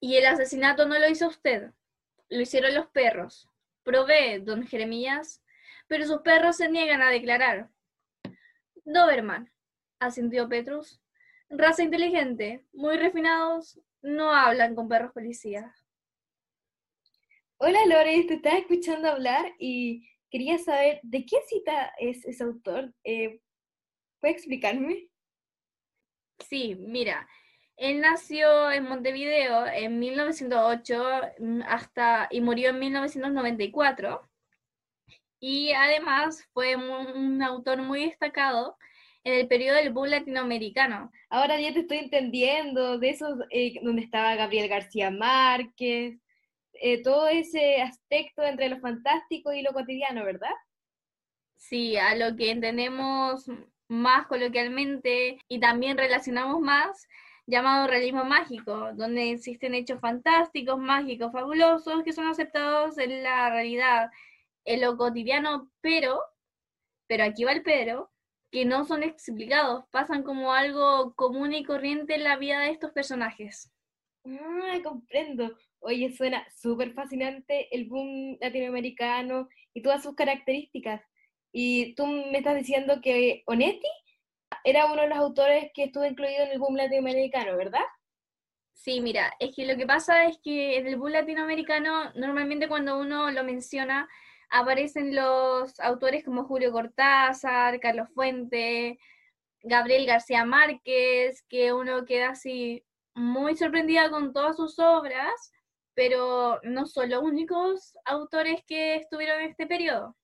Y el asesinato no lo hizo usted, lo hicieron los perros. Provee, don Jeremías, pero sus perros se niegan a declarar. Doberman, asintió Petrus. Raza inteligente, muy refinados, no hablan con perros policías. Hola Lore, te estaba escuchando hablar y quería saber de qué cita es ese autor. Eh, ¿Puedes explicarme? Sí, mira, él nació en Montevideo en 1908 mm, hasta, y murió en 1994. Y además fue un autor muy destacado en el periodo del boom latinoamericano. Ahora ya te estoy entendiendo de esos eh, donde estaba Gabriel García Márquez, eh, todo ese aspecto entre lo fantástico y lo cotidiano, ¿verdad? Sí, a lo que entendemos más coloquialmente y también relacionamos más llamado realismo mágico, donde existen hechos fantásticos, mágicos, fabulosos, que son aceptados en la realidad, en lo cotidiano, pero, pero aquí va el pero, que no son explicados, pasan como algo común y corriente en la vida de estos personajes. Ah, comprendo. Oye, suena súper fascinante el boom latinoamericano y todas sus características. Y tú me estás diciendo que Onetti era uno de los autores que estuvo incluido en el boom latinoamericano, ¿verdad? Sí, mira, es que lo que pasa es que en el boom latinoamericano, normalmente cuando uno lo menciona, aparecen los autores como Julio Cortázar, Carlos Fuente, Gabriel García Márquez, que uno queda así muy sorprendida con todas sus obras, pero no son los únicos autores que estuvieron en este periodo.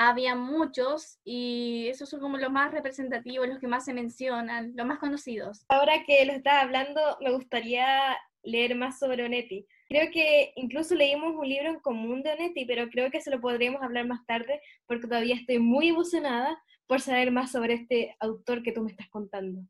Había muchos y esos son como los más representativos, los que más se mencionan, los más conocidos. Ahora que lo estás hablando, me gustaría leer más sobre Onetti. Creo que incluso leímos un libro en común de Onetti, pero creo que se lo podríamos hablar más tarde porque todavía estoy muy emocionada por saber más sobre este autor que tú me estás contando.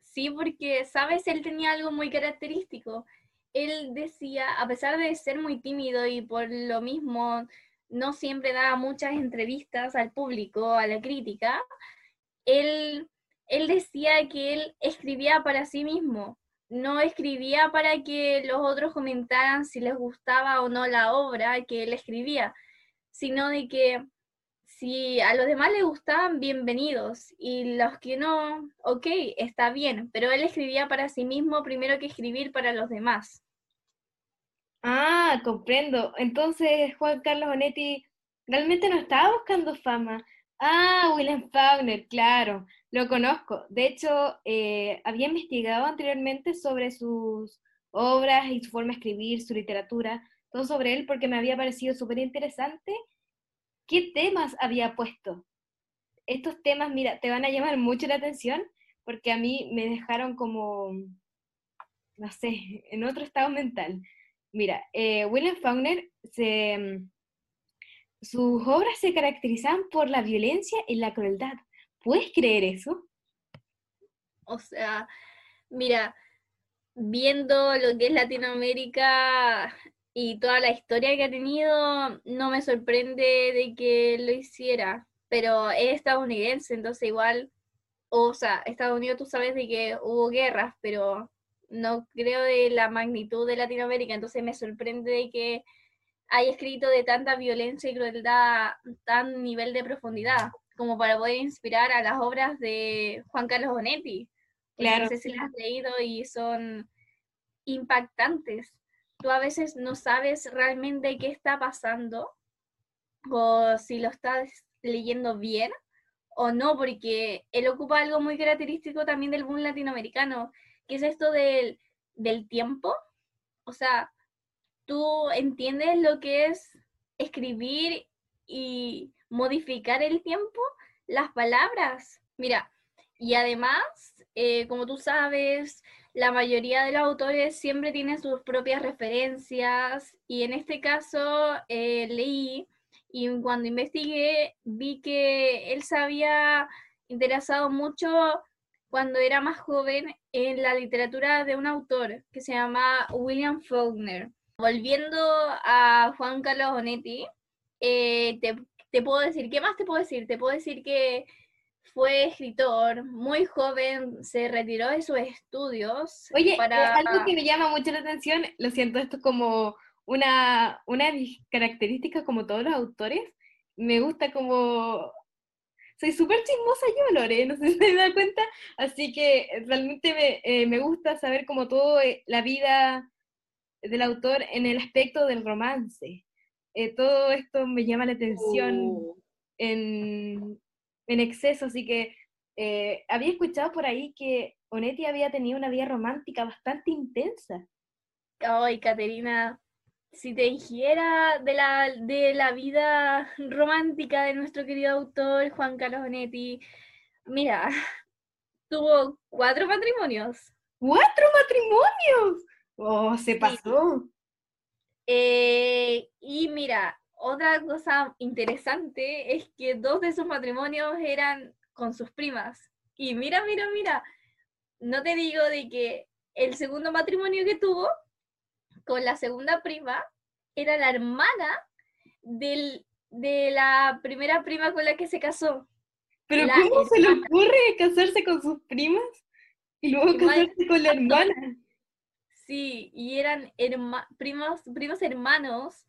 Sí, porque, sabes, él tenía algo muy característico. Él decía, a pesar de ser muy tímido y por lo mismo no siempre daba muchas entrevistas al público, a la crítica, él, él decía que él escribía para sí mismo, no escribía para que los otros comentaran si les gustaba o no la obra que él escribía, sino de que si a los demás les gustaban, bienvenidos, y los que no, ok, está bien, pero él escribía para sí mismo primero que escribir para los demás. Ah, comprendo. Entonces Juan Carlos Onetti realmente no estaba buscando fama. Ah, William Faulkner, claro, lo conozco. De hecho, eh, había investigado anteriormente sobre sus obras y su forma de escribir, su literatura, todo sobre él porque me había parecido súper interesante qué temas había puesto. Estos temas, mira, te van a llamar mucho la atención porque a mí me dejaron como, no sé, en otro estado mental. Mira, eh, William Faulkner se sus obras se caracterizan por la violencia y la crueldad. ¿Puedes creer eso? O sea, mira, viendo lo que es Latinoamérica y toda la historia que ha tenido, no me sorprende de que lo hiciera, pero es estadounidense, entonces igual, o sea, Estados Unidos tú sabes de que hubo guerras, pero no creo de la magnitud de Latinoamérica, entonces me sorprende de que hay escrito de tanta violencia y crueldad, tan nivel de profundidad, como para poder inspirar a las obras de Juan Carlos Bonetti. Claro. No sé si las has leído y son impactantes. Tú a veces no sabes realmente qué está pasando o si lo estás leyendo bien o no, porque él ocupa algo muy característico también del boom latinoamericano, que es esto del, del tiempo. O sea, ¿Tú entiendes lo que es escribir y modificar el tiempo? Las palabras. Mira, y además, eh, como tú sabes, la mayoría de los autores siempre tienen sus propias referencias y en este caso eh, leí y cuando investigué vi que él se había interesado mucho cuando era más joven en la literatura de un autor que se llama William Faulkner. Volviendo a Juan Carlos Bonetti, eh, te, puedo decir, ¿qué más te puedo decir? Te puedo decir que fue escritor, muy joven, se retiró de sus estudios. Oye, para... algo que me llama mucho la atención, lo siento, esto es como una, una de mis características como todos los autores, me gusta como... Soy súper chismosa yo, Lore, no sé si se da cuenta, así que realmente me, eh, me gusta saber como todo eh, la vida del autor en el aspecto del romance. Eh, todo esto me llama la atención uh. en, en, exceso, así que había escuchado por ahí que Onetti había tenido una vida romántica bastante intensa. Ay, Caterina, si te dijera de la, de la vida romántica de nuestro querido autor Juan Carlos Bonetti, mira, tuvo cuatro matrimonios. ¡Cuatro matrimonios! ¡Oh, se pasó! Eh, y mira, otra cosa interesante es que dos de esos matrimonios eran con sus primas. Y mira, mira, mira, no te digo de que el segundo matrimonio que tuvo con la segunda prima era la hermana del, de la primera prima con la que se casó. ¿Pero cómo se le ocurre casarse con sus primas y luego casarse con la hermana? Sí, y eran primos, primos hermanos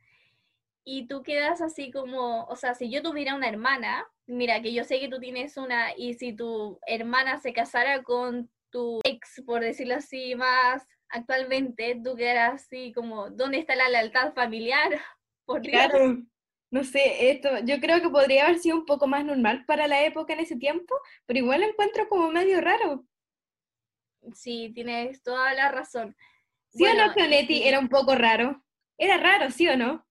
y tú quedas así como, o sea, si yo tuviera una hermana, mira, que yo sé que tú tienes una, y si tu hermana se casara con tu ex, por decirlo así, más actualmente, tú quedas así como, ¿dónde está la lealtad familiar? Por claro, no sé, esto, yo creo que podría haber sido un poco más normal para la época en ese tiempo, pero igual lo encuentro como medio raro. Sí, tienes toda la razón. ¿Sí o no, Fionetti era un poco raro? Era raro, ¿sí o no?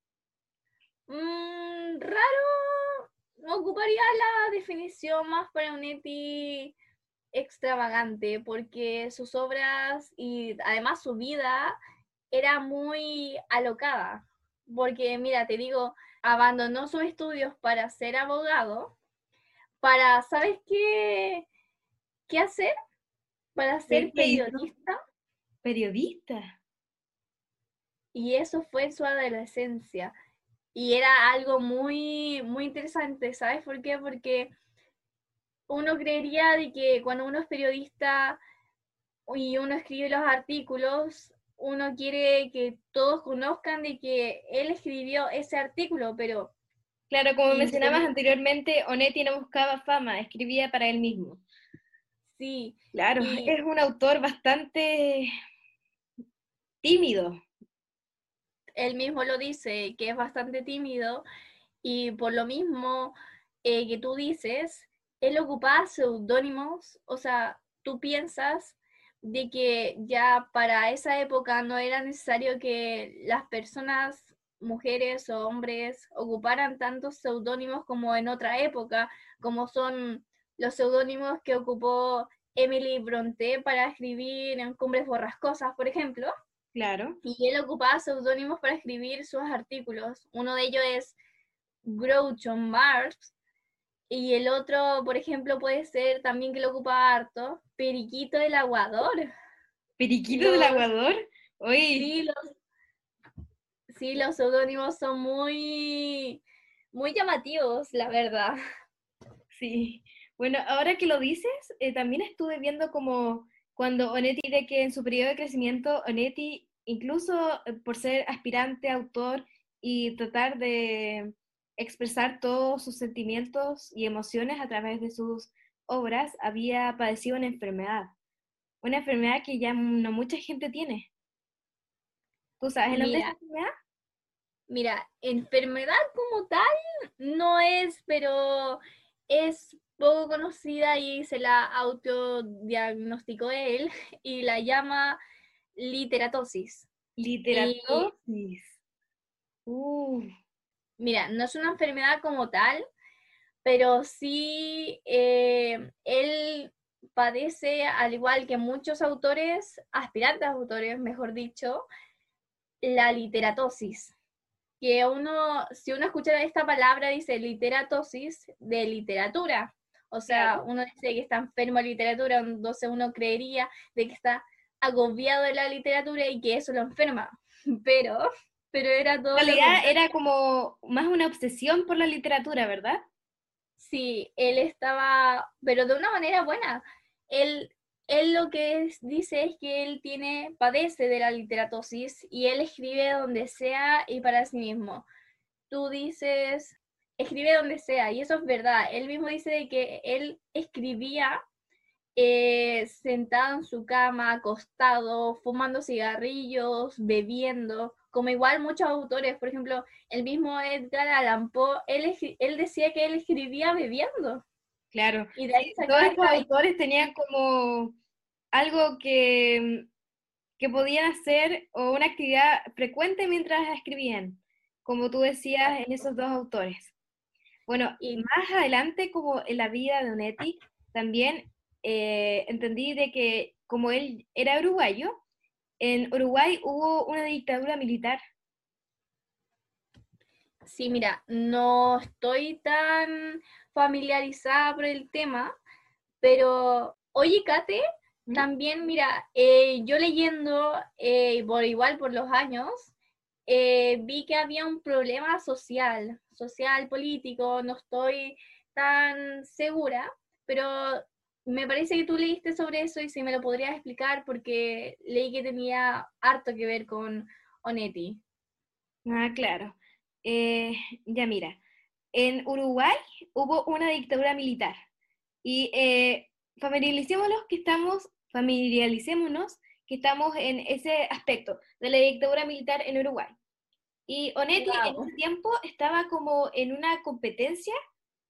Mm, raro, no ocuparía la definición más para Onetti extravagante porque sus obras y además su vida era muy alocada. Porque, mira, te digo, abandonó sus estudios para ser abogado, para, ¿sabes qué, qué hacer? Para ser periodista. Periodista. Y eso fue su adolescencia. Y era algo muy, muy interesante, ¿sabes por qué? Porque uno creería de que cuando uno es periodista y uno escribe los artículos, uno quiere que todos conozcan de que él escribió ese artículo, pero... Claro, como mencionabas anteriormente, Onetti no buscaba fama, escribía para él mismo. Sí. Claro, es un autor bastante tímido. Él mismo lo dice, que es bastante tímido, y por lo mismo eh, que tú dices, él ocupaba seudónimos, o sea, tú piensas de que ya para esa época no era necesario que las personas, mujeres o hombres, ocuparan tantos seudónimos como en otra época, como son los seudónimos que ocupó Emily Bronte para escribir en Cumbres Borrascosas, por ejemplo. Claro. Y él ocupaba seudónimos para escribir sus artículos. Uno de ellos es Groucho Marx, y el otro, por ejemplo, puede ser también que lo ocupa harto, Periquito del Aguador. ¿Periquito del Aguador? Sí, los, sí, los seudónimos son muy, muy llamativos, la verdad. Sí. Bueno, ahora que lo dices, eh, también estuve viendo como cuando Onetti dice que en su periodo de crecimiento, Onetti, incluso eh, por ser aspirante, autor y tratar de expresar todos sus sentimientos y emociones a través de sus obras, había padecido una enfermedad. Una enfermedad que ya no mucha gente tiene. ¿Tú sabes el nombre de esa enfermedad? Mira, enfermedad como tal no es, pero es poco conocida y se la autodiagnosticó él y la llama literatosis. Literatosis. Mira, no es una enfermedad como tal, pero sí eh, él padece, al igual que muchos autores, aspirantes autores, mejor dicho, la literatosis. Que uno, si uno escucha esta palabra, dice literatosis de literatura. O sea, uno dice que está enfermo de literatura, entonces uno creería de que está agobiado de la literatura y que eso lo enferma. Pero pero era todo. En realidad era como más una obsesión por la literatura, ¿verdad? Sí, él estaba, pero de una manera buena. Él, él lo que dice es que él tiene, padece de la literatosis y él escribe donde sea y para sí mismo. Tú dices, escribe donde sea, y eso es verdad. Él mismo dice que él escribía eh, sentado en su cama, acostado, fumando cigarrillos, bebiendo, como igual muchos autores, por ejemplo, el mismo Edgar Allan Poe, él, él decía que él escribía bebiendo. Claro, y todos estos autores tenían como algo que, que podían hacer o una actividad frecuente mientras escribían, como tú decías en esos dos autores. Bueno, y más adelante, como en la vida de Onetti, también eh, entendí de que como él era uruguayo, en Uruguay hubo una dictadura militar. Sí, mira, no estoy tan familiarizada por el tema, pero oye, Kate, ¿Mm? también, mira, eh, yo leyendo, eh, por igual por los años, vi que había un problema social, social, político, no estoy tan segura, pero me parece que tú leíste sobre eso y si me lo podrías explicar porque leí que tenía harto que ver con Onetti. Ah, claro. Eh, ya mira, en Uruguay hubo una dictadura militar y eh, familiaricémonos que estamos, familiaricémonos que estamos en ese aspecto de la dictadura militar en Uruguay. Y Onetti en ese tiempo estaba como en una competencia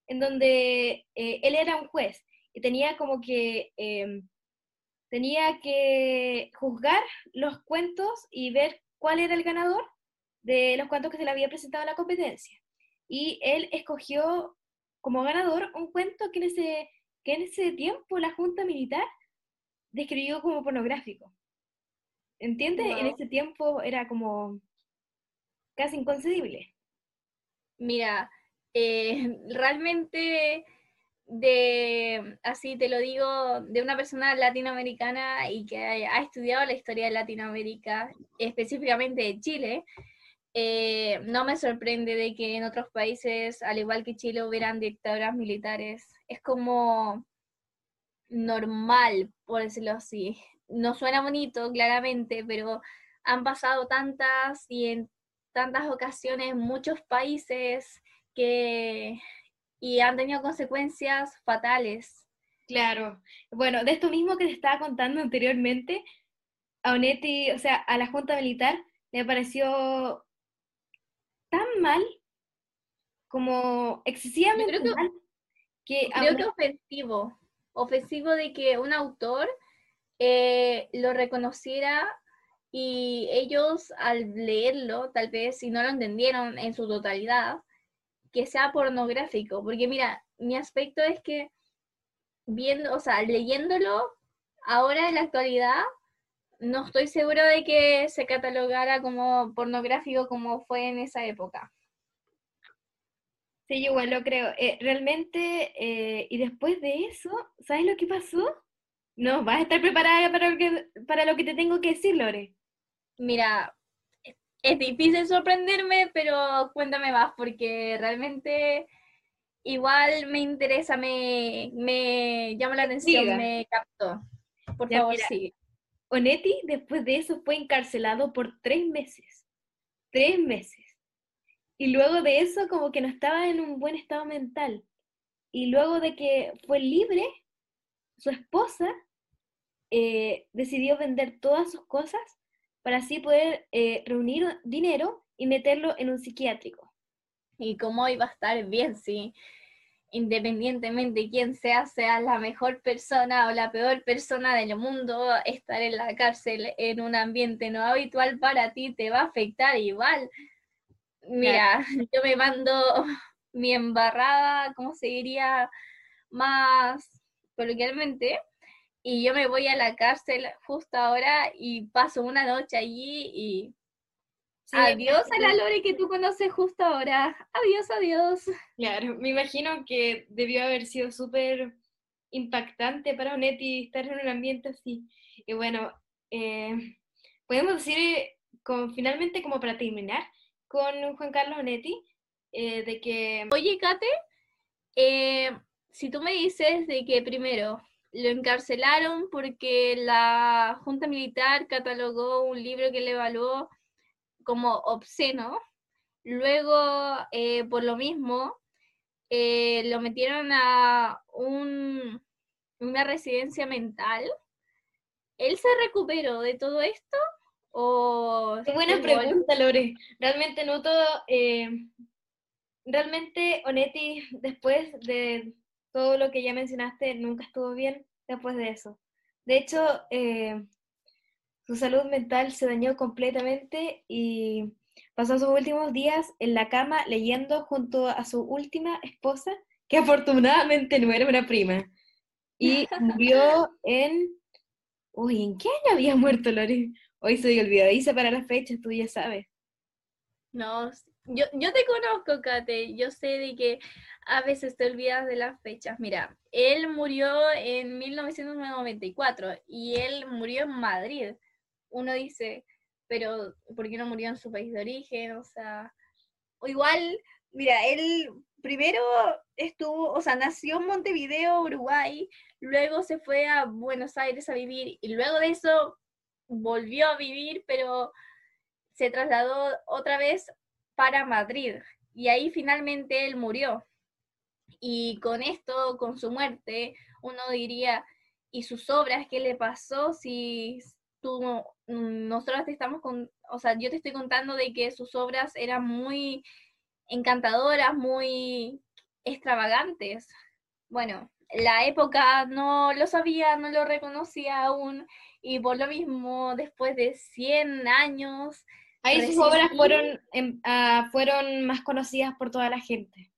en donde eh, él era un juez y tenía como que, em, tenía que juzgar los cuentos y ver cuál era el ganador de los cuentos que se le había presentado a la competencia. Y él escogió como ganador un cuento que en ese, que en ese tiempo la Junta Militar describió como pornográfico. ¿Entiendes? En ese tiempo era como casi inconcebible. Mira, eh, realmente de, así te lo digo, de una persona latinoamericana y que ha estudiado la historia de Latinoamérica, específicamente de Chile, eh, no me sorprende de que en otros países, al igual que Chile, hubieran dictaduras militares. Es como normal, por decirlo así. No suena bonito, claramente, pero han pasado tantas y en tantas ocasiones muchos países que y han tenido consecuencias fatales. Claro. Bueno, de esto mismo que te estaba contando anteriormente, a Onetti, o sea, a la Junta Militar, le pareció tan mal, como excesivamente mal, que... Creo que ofensivo, ofensivo de que un autor eh, lo reconociera y ellos al leerlo, tal vez si no lo entendieron en su totalidad, que sea pornográfico, porque mira, mi aspecto es que viendo, o sea, leyéndolo ahora en la actualidad, no estoy seguro de que se catalogara como pornográfico como fue en esa época. Sí, yo igual lo creo. Eh, realmente, eh, y después de eso, ¿sabes lo que pasó? No, vas a estar preparada para lo que, para lo que te tengo que decir, Lore. Mira, es difícil sorprenderme, pero cuéntame más, porque realmente igual me interesa, me, me llama la atención, me captó. Por favor, sigue. Onetti después de eso fue encarcelado por tres meses. Tres meses. Y luego de eso como que no estaba en un buen estado mental. Y luego de que fue libre, su esposa eh, decidió vender todas sus cosas para así poder eh, reunir dinero y meterlo en un psiquiátrico. Y cómo iba a estar bien si independientemente de quién sea, sea la mejor persona o la peor persona del mundo, estar en la cárcel en un ambiente no habitual para ti te va a afectar igual. Mira, yo me mando mi embarrada, ¿cómo se diría? Más coloquialmente, y yo me voy a la cárcel justo ahora y paso una noche allí y adiós a la Lore que tú conoces justo ahora. Adiós, adiós. Claro, me imagino que debió haber sido súper impactante para Onetti estar en un ambiente así. Y bueno, eh, podemos decir como, finalmente como para terminar con Juan Carlos Onetti, eh, de que... Oye, Kate, eh, si tú me dices de que primero lo encarcelaron porque la Junta Militar catalogó un libro que le evaluó como obsceno, luego eh, por lo mismo eh, lo metieron a un, una residencia mental. ¿Él se recuperó de todo esto? O Qué buena pregunta, Lore. Realmente no todo. Eh, realmente, Onetti, después de todo lo que ya mencionaste, nunca estuvo bien después de eso. De hecho, eh, su salud mental se dañó completamente y pasó sus últimos días en la cama leyendo junto a su última esposa, que afortunadamente no era una prima. Y murió en... Uy, ¿en qué año había muerto Lori? Hoy soy olvidadiza para las fechas, tú ya sabes. No, yo, yo te conozco, Kate. Yo sé de que a veces te olvidas de las fechas. Mira, él murió en 1994 y él murió en Madrid. Uno dice, pero ¿por qué no murió en su país de origen? O sea, o igual, mira, él primero estuvo, o sea, nació en Montevideo, Uruguay, luego se fue a Buenos Aires a vivir y luego de eso volvió a vivir, pero se trasladó otra vez para Madrid y ahí finalmente él murió. Y con esto, con su muerte, uno diría, ¿y sus obras qué le pasó si tú, mm, nosotros te estamos con, o sea, yo te estoy contando de que sus obras eran muy encantadoras, muy extravagantes? Bueno, la época no lo sabía, no lo reconocía aún, y por lo mismo, después de 100 años... Ahí sus obras fueron, em, ah, fueron más conocidas por toda la gente.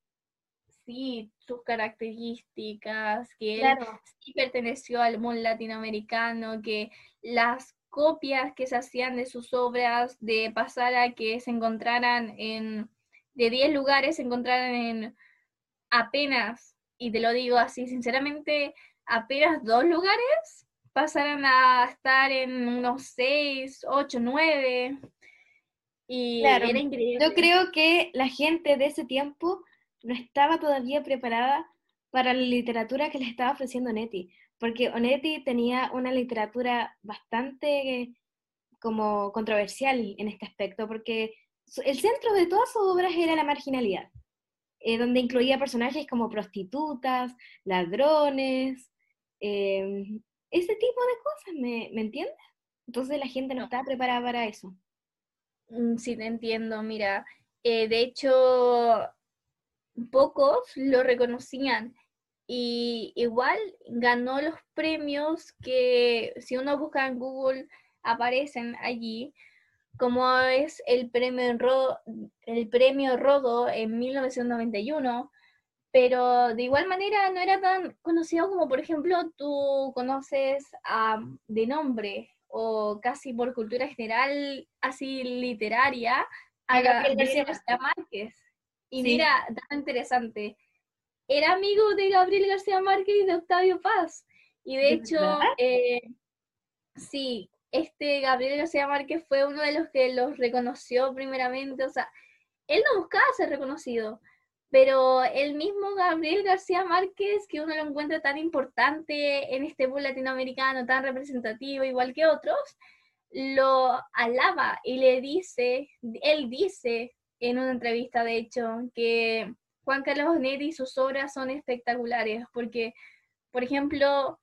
Sí sus características, que él sí perteneció al mundo latinoamericano, que las copias que se hacían de sus obras, de pasar a que se encontraran en, de 10 lugares, se encontraran en apenas, y te lo digo así sinceramente, apenas dos lugares, pasaran a estar en unos 6, 8, 9. Y era increíble. Yo creo que la gente de ese tiempo no estaba todavía preparada para la literatura que le estaba ofreciendo Onetti, porque Onetti tenía una literatura bastante como controversial en este aspecto, porque el centro de todas sus obras era la marginalidad, eh, donde incluía personajes como prostitutas, ladrones, em, ese tipo de cosas, ¿me, ¿me entiendes? Entonces la gente no, estaba preparada para eso. Mm, sí, te entiendo, mira, eh, de hecho pocos lo reconocían y igual ganó los premios que si uno busca en Google aparecen allí, como es el premio, Rodo, el premio Rodo en 1991, pero de igual manera no era tan conocido como por ejemplo tú conoces de nombre o casi por cultura general, así literaria, a Gabriel García Márquez. Y mira, tan interesante. Era amigo de Gabriel García Márquez y de Octavio Paz. Y de hecho, eh, sí, este Gabriel García Márquez fue uno de los que los reconoció primeramente. O sea, él no buscaba ser reconocido, pero el mismo Gabriel García Márquez, que uno lo encuentra tan importante en este boom latinoamericano, tan representativo, igual que otros, lo alaba y le dice, él dice en una entrevista, de hecho, que Juan Carlos Bonetti y sus obras son espectaculares, porque, por ejemplo,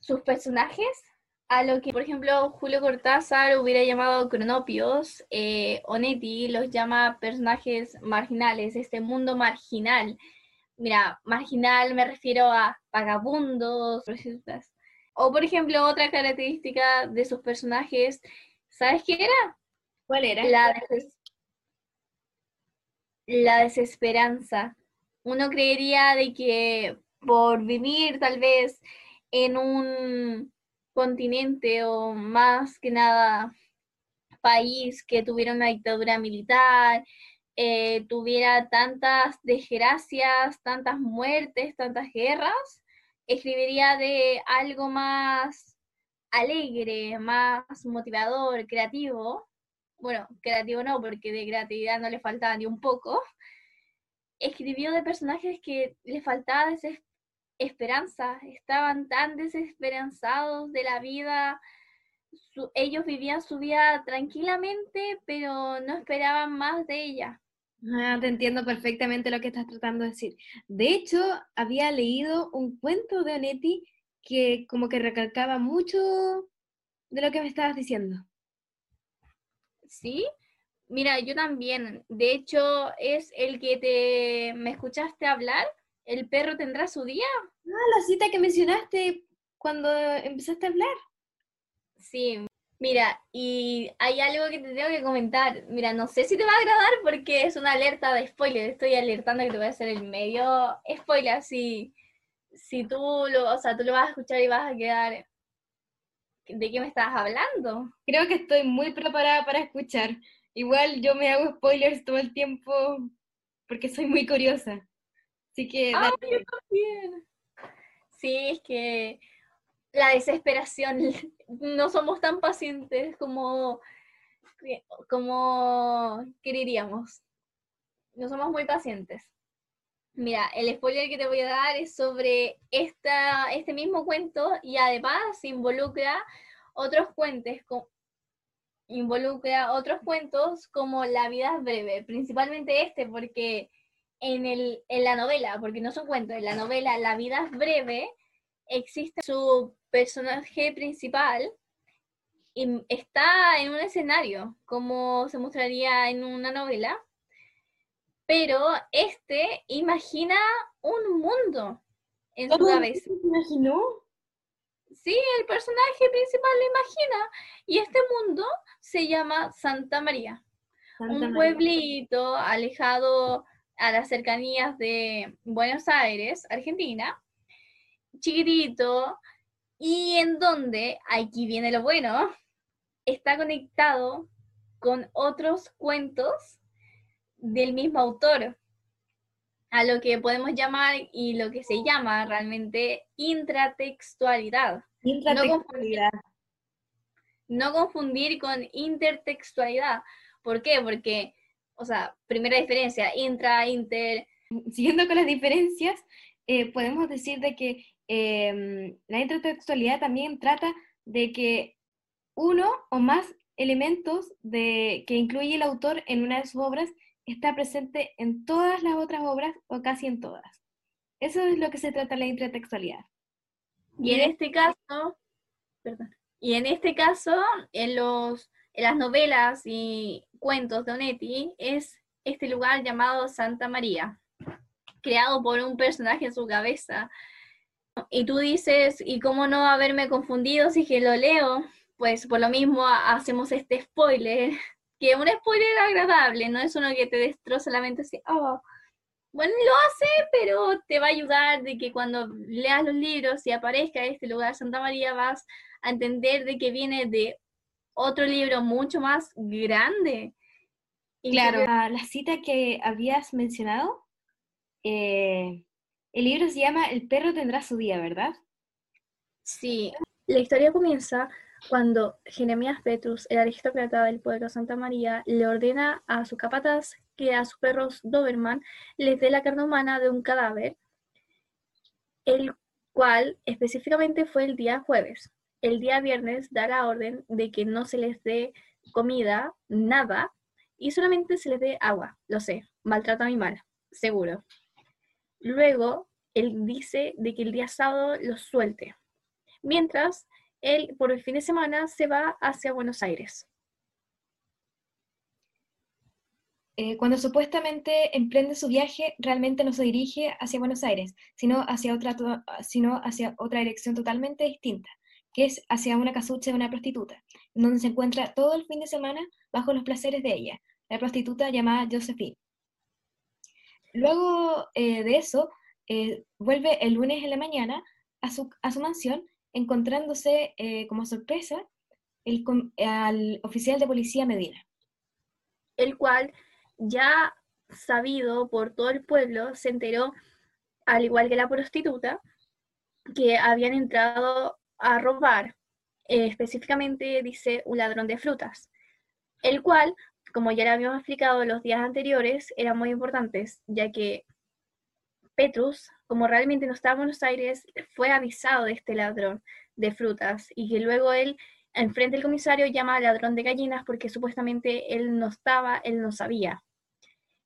sus personajes, a lo que, por ejemplo, Julio Cortázar hubiera llamado cronopios, eh, Onetti los llama personajes marginales, este mundo marginal. Mira, marginal me refiero a vagabundos, o por ejemplo, otra característica de sus personajes, ¿sabes qué era? ¿Cuál era? La, la desesperanza. Uno creería de que por vivir tal vez en un continente o más que nada país que tuviera una dictadura militar, eh, tuviera tantas desgracias, tantas muertes, tantas guerras, escribiría de algo más alegre, más motivador, creativo, bueno, creativo no, porque de creatividad no le faltaba ni un poco, escribió de personajes que les faltaba esperanza, estaban tan desesperanzados de la vida, ellos vivían su vida tranquilamente, pero no esperaban más de ella. Ah, te entiendo perfectamente lo que estás tratando de decir. De hecho, había leído un cuento de Onetti que como que recalcaba mucho de lo que me estabas diciendo. ¿Sí? Mira, yo también. De hecho, es el que te me escuchaste hablar. ¿El perro tendrá su día? Ah, la cita que mencionaste cuando empezaste a hablar. Sí, Mira, y hay algo que te tengo que comentar. Mira, no sé si te va a agradar porque es una alerta de spoiler. Estoy alertando que te voy a hacer el medio spoiler. Si, si tú lo, o sea, tú lo vas a escuchar y vas a quedar. ¿De qué me estás hablando? Creo que estoy muy preparada para escuchar. Igual yo me hago spoilers todo el tiempo porque soy muy curiosa. Así que. Ah, yo también. Sí, es que la desesperación. No somos tan pacientes como, como queríamos. No somos muy pacientes. Mira, el spoiler que te voy a dar es sobre esta, este mismo cuento y además involucra otros cuentos, involucra otros cuentos como La vida es breve, principalmente este porque en, el, en la novela, porque no son cuentos, en la novela La vida es breve existe su personaje principal y está en un escenario, como se mostraría en una novela, pero este imagina un mundo en su cabeza. ¿Se imaginó? Sí, el personaje principal lo imagina. Y este mundo se llama Santa María. un pueblito alejado a las cercanías de Buenos Aires, Argentina, chiquitito, y en donde, aquí viene lo bueno, está conectado con otros cuentos del mismo autor, a lo que podemos llamar y lo que se llama realmente intratextualidad. Intratextualidad. No confundir, con intertextualidad. ¿Por qué? Porque, o sea, primera diferencia, intra, inter. Siguiendo con las diferencias, eh, podemos decir de que Em, la intertextualidad también trata de que uno o más elementos de, que incluye el autor en una de sus obras está presente en todas las otras obras o casi en todas. Eso es lo que se trata la intertextualidad. Y en este caso, perdón, y en este caso, en, los, en las novelas y cuentos de Onetti, es este lugar llamado Santa María, creado por un personaje en su cabeza, y tú dices, ¿y cómo no haberme confundido si que lo leo? Pues por lo mismo hacemos este spoiler, que un spoiler agradable, no es uno que te destroza la mente así, oh. Bueno, lo hace, pero te va a ayudar de que cuando leas los libros y aparezca este lugar Santa María vas a entender de que viene de otro libro mucho más grande. Y claro, la cita que habías mencionado, eh, el libro se llama El perro tendrá su día, ¿verdad? Sí. La historia comienza cuando Jeremías Petrus, el aristócrata del pueblo Santa María, le ordena a su capataz que a sus perros Doberman les dé la carne humana de un cadáver, el cual específicamente fue el día jueves. El día viernes da la orden de que no se les dé comida, nada, y solamente se les dé agua. Lo sé, maltrato animal, seguro. Luego, él dice de que el día sábado los suelte, mientras él por el fin de semana se va hacia Buenos Aires. Eh, cuando supuestamente emprende su viaje, realmente no se dirige hacia Buenos Aires, sino hacia otra, sino hacia otra dirección totalmente distinta, que es hacia una casucha de una prostituta, donde se encuentra todo el fin de semana bajo los placeres de ella, la prostituta llamada Josephine. Luego eh, de eso, eh, vuelve el lunes en la mañana a su, a su mansión, encontrándose eh, como sorpresa el, al oficial de policía Medina. El cual, ya sabido por todo el pueblo, se enteró, al igual que la prostituta, que habían entrado a robar, específicamente dice un ladrón de frutas, el cual como ya lo habíamos explicado los días anteriores, eran muy importantes, ya que Petrus, como realmente no estaba en Buenos Aires, fue avisado de este ladrón de frutas y que luego él, enfrente del comisario, llama al ladrón de gallinas porque supuestamente él no estaba, él no sabía.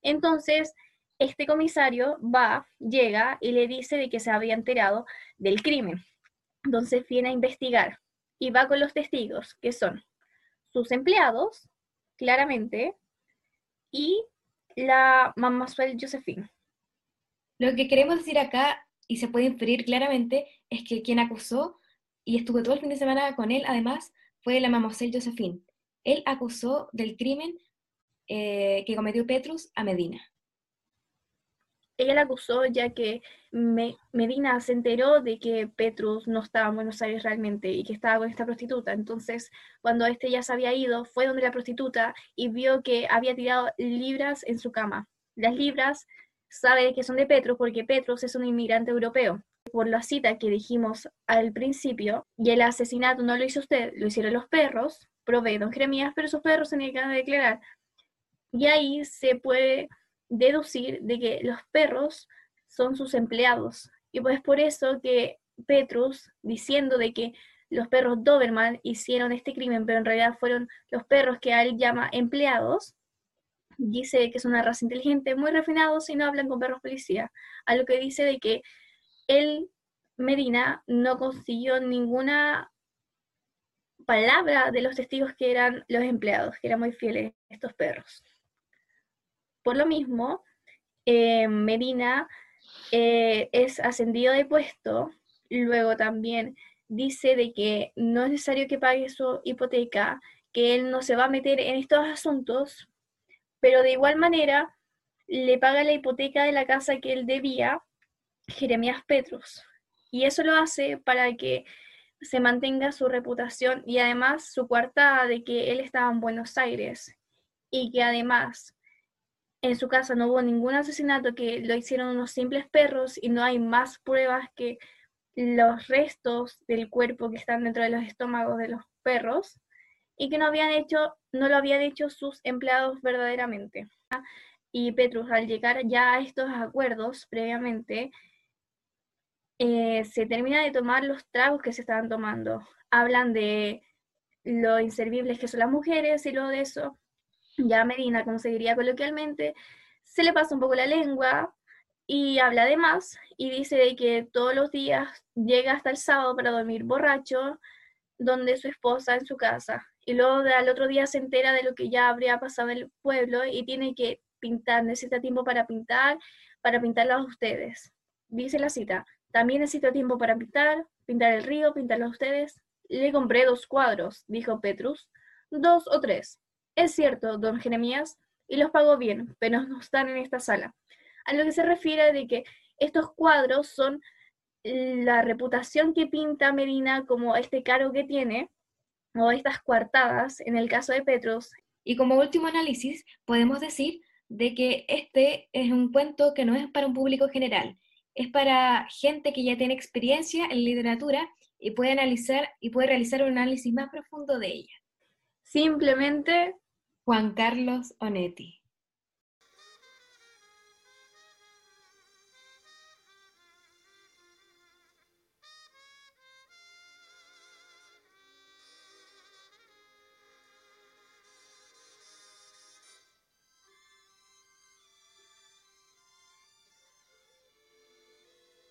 Entonces, este comisario va, llega y le dice de que se había enterado del crimen. Entonces viene a investigar y va con los testigos, que son sus empleados, claramente, y la Suel Josephine. Lo que queremos decir acá, y se puede inferir claramente, es que quien acusó y estuvo todo el fin de semana con él, además, fue la mamosel Josephine. Él acusó del crimen eh, que cometió Petrus a Medina. Ella la acusó ya que Medina se enteró de que Petrus no estaba en Buenos Aires realmente y que estaba con esta prostituta. Entonces, cuando este ya se había ido, fue donde la prostituta y vio que había tirado libras en su cama. Las libras sabe que son de Petrus porque Petrus es un inmigrante europeo. Por la cita que dijimos al principio, y el asesinato no lo hizo usted, lo hicieron los perros, provee don Jeremías, pero esos perros se niegan a declarar. Y ahí se puede deducir de que los perros son sus empleados. Y pues por eso que Petrus, diciendo de que los perros Doberman hicieron este crimen, pero en realidad fueron los perros que él llama empleados, dice que es una raza inteligente, muy refinados y no hablan con perros policía. A lo que dice de que él, Medina, no consiguió ninguna palabra de los testigos que eran los empleados, que eran muy fieles estos perros. Por lo mismo, eh, Medina eh, es ascendido de puesto, luego también dice de que no es necesario que pague su hipoteca, que él no se va a meter en estos asuntos pero de igual manera le paga la hipoteca de la casa que él debía, Jeremías Petrus. Y eso lo hace para que se mantenga su reputación y además su coartada de que él estaba en Buenos Aires y que además en su casa no hubo ningún asesinato, que lo hicieron unos simples perros y no hay más pruebas que los restos del cuerpo que están dentro de los estómagos de los perros y que no habían hecho, no lo habían hecho sus empleados verdaderamente. Y Petrus, al llegar ya a estos acuerdos previamente, eh, se termina de tomar los tragos que se estaban tomando. Hablan de lo inservibles que son las mujeres y luego de eso, ya Medina, como se diría coloquialmente, se le pasa un poco la lengua y habla de más y dice de que todos los días llega hasta el sábado para dormir borracho donde su esposa en su casa y luego al otro día se entera de lo que ya habría pasado en el pueblo y tiene que pintar, necesita tiempo para pintar, para pintarlos a ustedes. Dice la cita, también necesito tiempo para pintar, pintar el río, pintarlos a ustedes. Le compré dos cuadros, dijo Petrus, dos o tres. Es cierto, don Jeremías, y los pagó bien, pero no están en esta sala. A lo que se refiere de que estos cuadros son la reputación que pinta Medina como este cargo que tiene, o estas coartadas en el caso de Petrus. Y como último análisis, podemos decir de que este es un cuento que no es para un público general, es para gente que ya tiene experiencia en literatura y puede analizar y puede realizar un análisis más profundo de ella. Simplemente Juan Carlos Onetti.